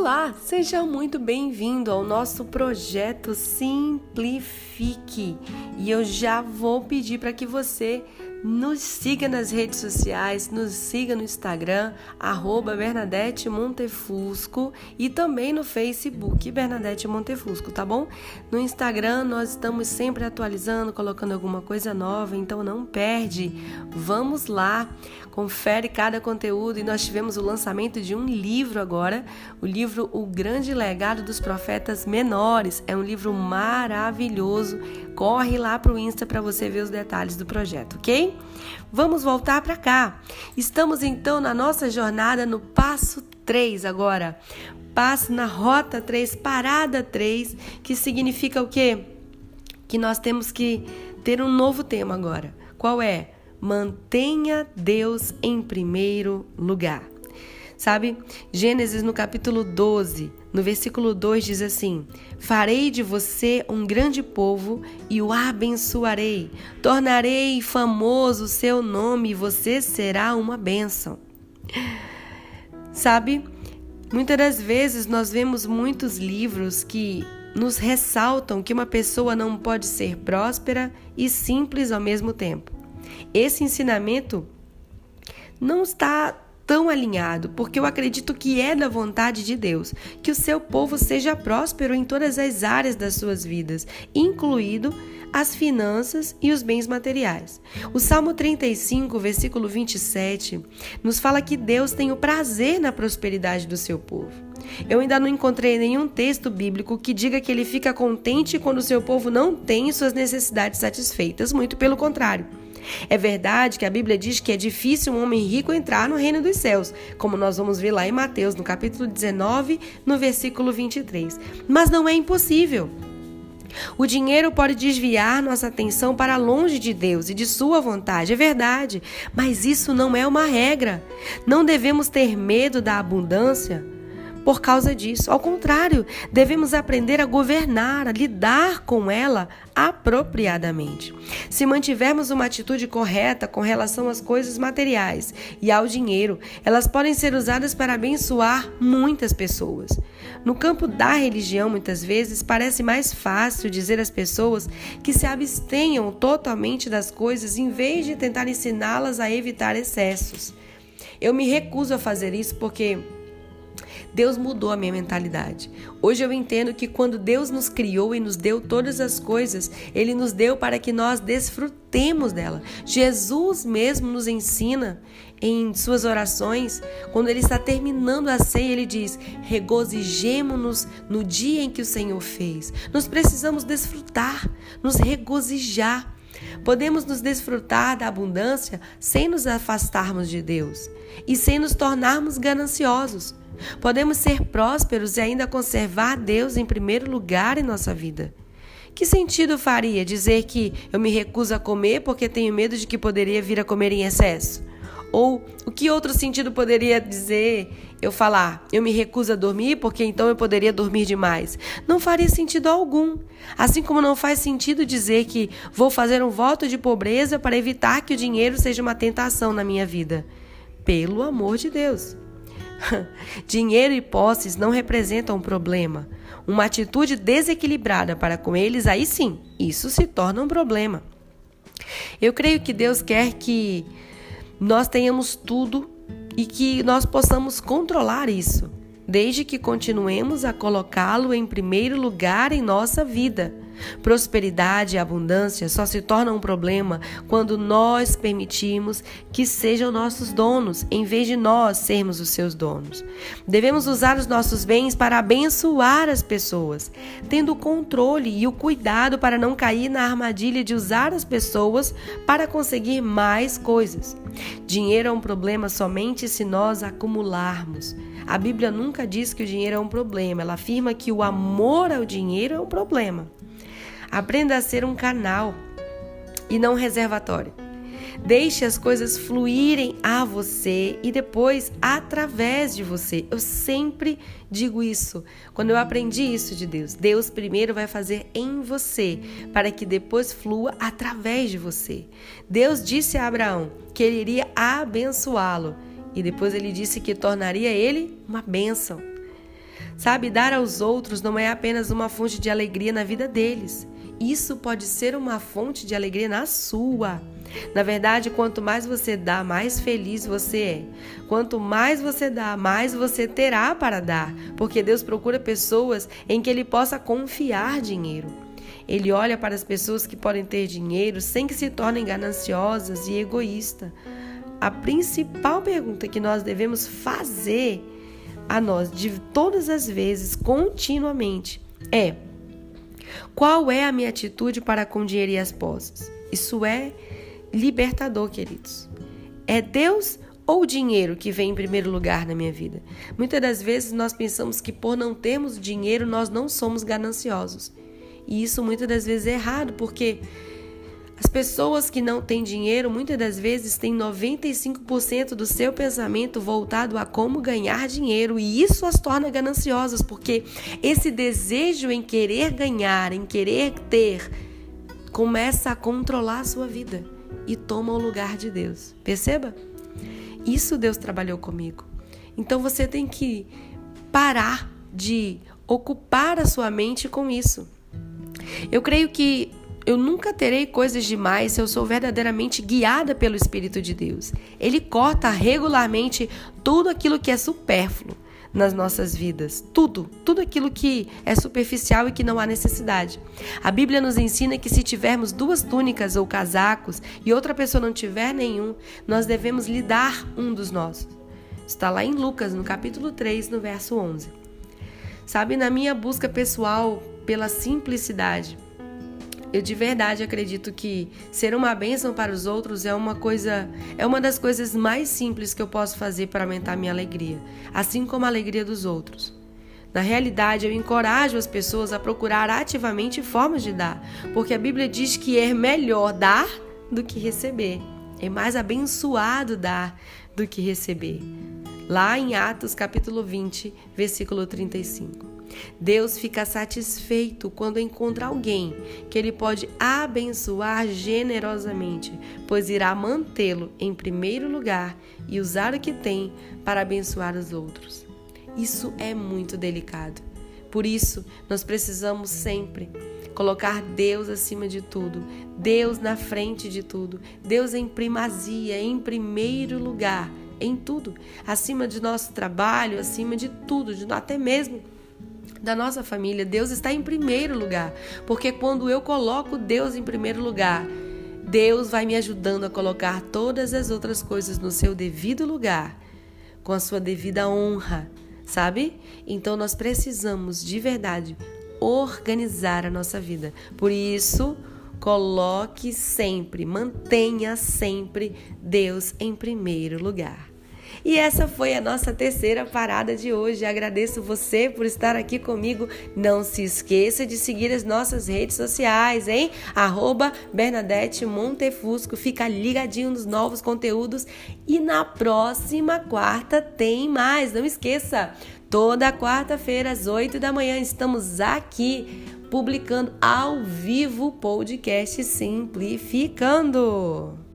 Olá, seja muito bem-vindo ao nosso projeto Simplifique. E eu já vou pedir para que você nos siga nas redes sociais, nos siga no Instagram, arroba Bernadette Montefusco e também no Facebook Bernadette Montefusco, tá bom? No Instagram nós estamos sempre atualizando, colocando alguma coisa nova, então não perde. Vamos lá, confere cada conteúdo e nós tivemos o lançamento de um livro agora, o livro O Grande Legado dos Profetas Menores. É um livro maravilhoso. Corre lá para o Insta para você ver os detalhes do projeto, ok? Vamos voltar para cá. Estamos então na nossa jornada no passo 3 agora. Passo na rota 3, parada 3, que significa o quê? Que nós temos que ter um novo tema agora. Qual é? Mantenha Deus em primeiro lugar. Sabe? Gênesis no capítulo 12, no versículo 2 diz assim: Farei de você um grande povo e o abençoarei. Tornarei famoso o seu nome e você será uma bênção. Sabe? Muitas das vezes nós vemos muitos livros que nos ressaltam que uma pessoa não pode ser próspera e simples ao mesmo tempo. Esse ensinamento não está tão alinhado, porque eu acredito que é da vontade de Deus que o seu povo seja próspero em todas as áreas das suas vidas, incluído as finanças e os bens materiais. O Salmo 35, versículo 27, nos fala que Deus tem o prazer na prosperidade do seu povo. Eu ainda não encontrei nenhum texto bíblico que diga que ele fica contente quando o seu povo não tem suas necessidades satisfeitas, muito pelo contrário. É verdade que a Bíblia diz que é difícil um homem rico entrar no reino dos céus, como nós vamos ver lá em Mateus, no capítulo 19, no versículo 23. Mas não é impossível. O dinheiro pode desviar nossa atenção para longe de Deus e de Sua vontade, é verdade, mas isso não é uma regra. Não devemos ter medo da abundância por causa disso. Ao contrário, devemos aprender a governar, a lidar com ela apropriadamente. Se mantivermos uma atitude correta com relação às coisas materiais e ao dinheiro, elas podem ser usadas para abençoar muitas pessoas. No campo da religião, muitas vezes parece mais fácil dizer às pessoas que se abstenham totalmente das coisas em vez de tentar ensiná-las a evitar excessos. Eu me recuso a fazer isso porque Deus mudou a minha mentalidade. Hoje eu entendo que quando Deus nos criou e nos deu todas as coisas, Ele nos deu para que nós desfrutemos dela. Jesus mesmo nos ensina em suas orações, quando Ele está terminando a ceia, Ele diz: regozijemo-nos no dia em que o Senhor fez. Nós precisamos desfrutar, nos regozijar. Podemos nos desfrutar da abundância sem nos afastarmos de Deus e sem nos tornarmos gananciosos. Podemos ser prósperos e ainda conservar Deus em primeiro lugar em nossa vida. Que sentido faria dizer que eu me recuso a comer porque tenho medo de que poderia vir a comer em excesso? Ou o que outro sentido poderia dizer eu falar, eu me recuso a dormir porque então eu poderia dormir demais? Não faria sentido algum. Assim como não faz sentido dizer que vou fazer um voto de pobreza para evitar que o dinheiro seja uma tentação na minha vida. Pelo amor de Deus. Dinheiro e posses não representam um problema. Uma atitude desequilibrada para com eles, aí sim, isso se torna um problema. Eu creio que Deus quer que nós tenhamos tudo e que nós possamos controlar isso, desde que continuemos a colocá-lo em primeiro lugar em nossa vida. Prosperidade e abundância só se tornam um problema quando nós permitimos que sejam nossos donos, em vez de nós sermos os seus donos. Devemos usar os nossos bens para abençoar as pessoas, tendo o controle e o cuidado para não cair na armadilha de usar as pessoas para conseguir mais coisas. Dinheiro é um problema somente se nós acumularmos. A Bíblia nunca diz que o dinheiro é um problema, ela afirma que o amor ao dinheiro é um problema. Aprenda a ser um canal e não um reservatório. Deixe as coisas fluírem a você e depois através de você. Eu sempre digo isso. Quando eu aprendi isso de Deus, Deus primeiro vai fazer em você, para que depois flua através de você. Deus disse a Abraão que ele iria abençoá-lo e depois ele disse que tornaria ele uma bênção. Sabe, dar aos outros não é apenas uma fonte de alegria na vida deles. Isso pode ser uma fonte de alegria na sua. Na verdade, quanto mais você dá, mais feliz você é. Quanto mais você dá, mais você terá para dar, porque Deus procura pessoas em que Ele possa confiar dinheiro. Ele olha para as pessoas que podem ter dinheiro sem que se tornem gananciosas e egoístas. A principal pergunta que nós devemos fazer a nós de todas as vezes, continuamente, é: qual é a minha atitude para com dinheiro e as posses? Isso é libertador, queridos. É Deus ou o dinheiro que vem em primeiro lugar na minha vida? Muitas das vezes nós pensamos que por não termos dinheiro nós não somos gananciosos. E isso muitas das vezes é errado, porque as pessoas que não têm dinheiro muitas das vezes têm 95% do seu pensamento voltado a como ganhar dinheiro e isso as torna gananciosas, porque esse desejo em querer ganhar, em querer ter, começa a controlar a sua vida e toma o lugar de Deus. Perceba? Isso Deus trabalhou comigo. Então você tem que parar de ocupar a sua mente com isso. Eu creio que eu nunca terei coisas demais se eu sou verdadeiramente guiada pelo Espírito de Deus. Ele corta regularmente tudo aquilo que é supérfluo nas nossas vidas. Tudo, tudo aquilo que é superficial e que não há necessidade. A Bíblia nos ensina que se tivermos duas túnicas ou casacos e outra pessoa não tiver nenhum, nós devemos lhe dar um dos nossos. Está lá em Lucas, no capítulo 3, no verso 11. Sabe, na minha busca pessoal pela simplicidade, eu de verdade acredito que ser uma bênção para os outros é uma coisa, é uma das coisas mais simples que eu posso fazer para aumentar minha alegria, assim como a alegria dos outros. Na realidade, eu encorajo as pessoas a procurar ativamente formas de dar, porque a Bíblia diz que é melhor dar do que receber. É mais abençoado dar do que receber. Lá em Atos capítulo 20, versículo 35. Deus fica satisfeito quando encontra alguém que ele pode abençoar generosamente, pois irá mantê-lo em primeiro lugar e usar o que tem para abençoar os outros. Isso é muito delicado. Por isso, nós precisamos sempre colocar Deus acima de tudo, Deus na frente de tudo, Deus em primazia, em primeiro lugar, em tudo, acima de nosso trabalho, acima de tudo, até mesmo da nossa família. Deus está em primeiro lugar, porque quando eu coloco Deus em primeiro lugar, Deus vai me ajudando a colocar todas as outras coisas no seu devido lugar, com a sua devida honra, sabe? Então nós precisamos de verdade organizar a nossa vida. Por isso, coloque sempre, mantenha sempre Deus em primeiro lugar. E essa foi a nossa terceira parada de hoje. Agradeço você por estar aqui comigo. Não se esqueça de seguir as nossas redes sociais, hein? Arroba Bernadette Montefusco. Fica ligadinho nos novos conteúdos. E na próxima quarta tem mais. Não esqueça, toda quarta-feira às 8 da manhã estamos aqui publicando ao vivo o podcast Simplificando.